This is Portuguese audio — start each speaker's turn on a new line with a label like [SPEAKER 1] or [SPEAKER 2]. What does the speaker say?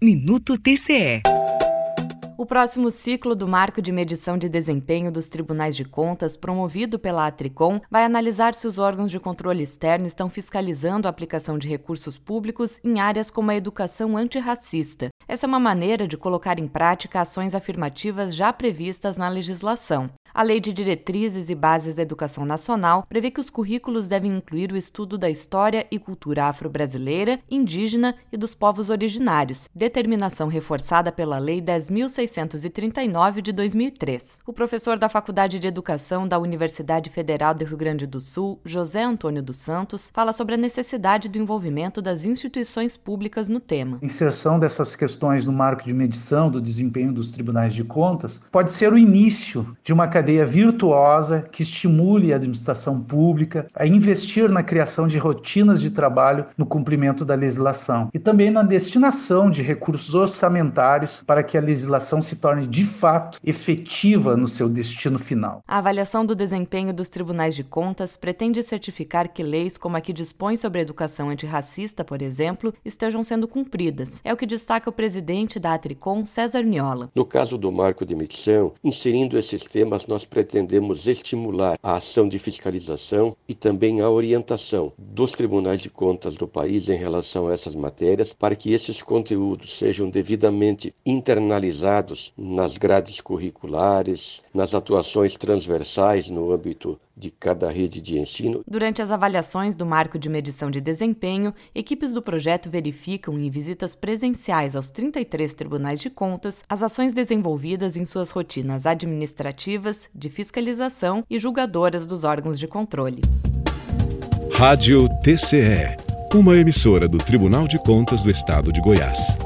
[SPEAKER 1] Minuto TCE.
[SPEAKER 2] O próximo ciclo do Marco de Medição de Desempenho dos Tribunais de Contas, promovido pela Atricom, vai analisar se os órgãos de controle externo estão fiscalizando a aplicação de recursos públicos em áreas como a educação antirracista. Essa é uma maneira de colocar em prática ações afirmativas já previstas na legislação. A Lei de Diretrizes e Bases da Educação Nacional prevê que os currículos devem incluir o estudo da história e cultura afro-brasileira, indígena e dos povos originários, determinação reforçada pela Lei 10.639 de 2003. O professor da Faculdade de Educação da Universidade Federal do Rio Grande do Sul, José Antônio dos Santos, fala sobre a necessidade do envolvimento das instituições públicas no tema.
[SPEAKER 3] Inserção dessas questões no marco de medição do desempenho dos tribunais de contas pode ser o início de uma cadeia cadeia virtuosa que estimule a administração pública a investir na criação de rotinas de trabalho no cumprimento da legislação e também na destinação de recursos orçamentários para que a legislação se torne de fato efetiva no seu destino final.
[SPEAKER 2] A avaliação do desempenho dos tribunais de contas pretende certificar que leis como a que dispõe sobre a educação antirracista, por exemplo, estejam sendo cumpridas. É o que destaca o presidente da Atricom, César Niola.
[SPEAKER 4] No caso do marco de medição, inserindo esses temas, nós pretendemos estimular a ação de fiscalização e também a orientação dos tribunais de contas do país em relação a essas matérias, para que esses conteúdos sejam devidamente internalizados nas grades curriculares, nas atuações transversais no âmbito de cada rede de ensino.
[SPEAKER 2] Durante as avaliações do marco de medição de desempenho, equipes do projeto verificam em visitas presenciais aos 33 tribunais de contas as ações desenvolvidas em suas rotinas administrativas, de fiscalização e julgadoras dos órgãos de controle.
[SPEAKER 5] Rádio TCE, uma emissora do Tribunal de Contas do Estado de Goiás.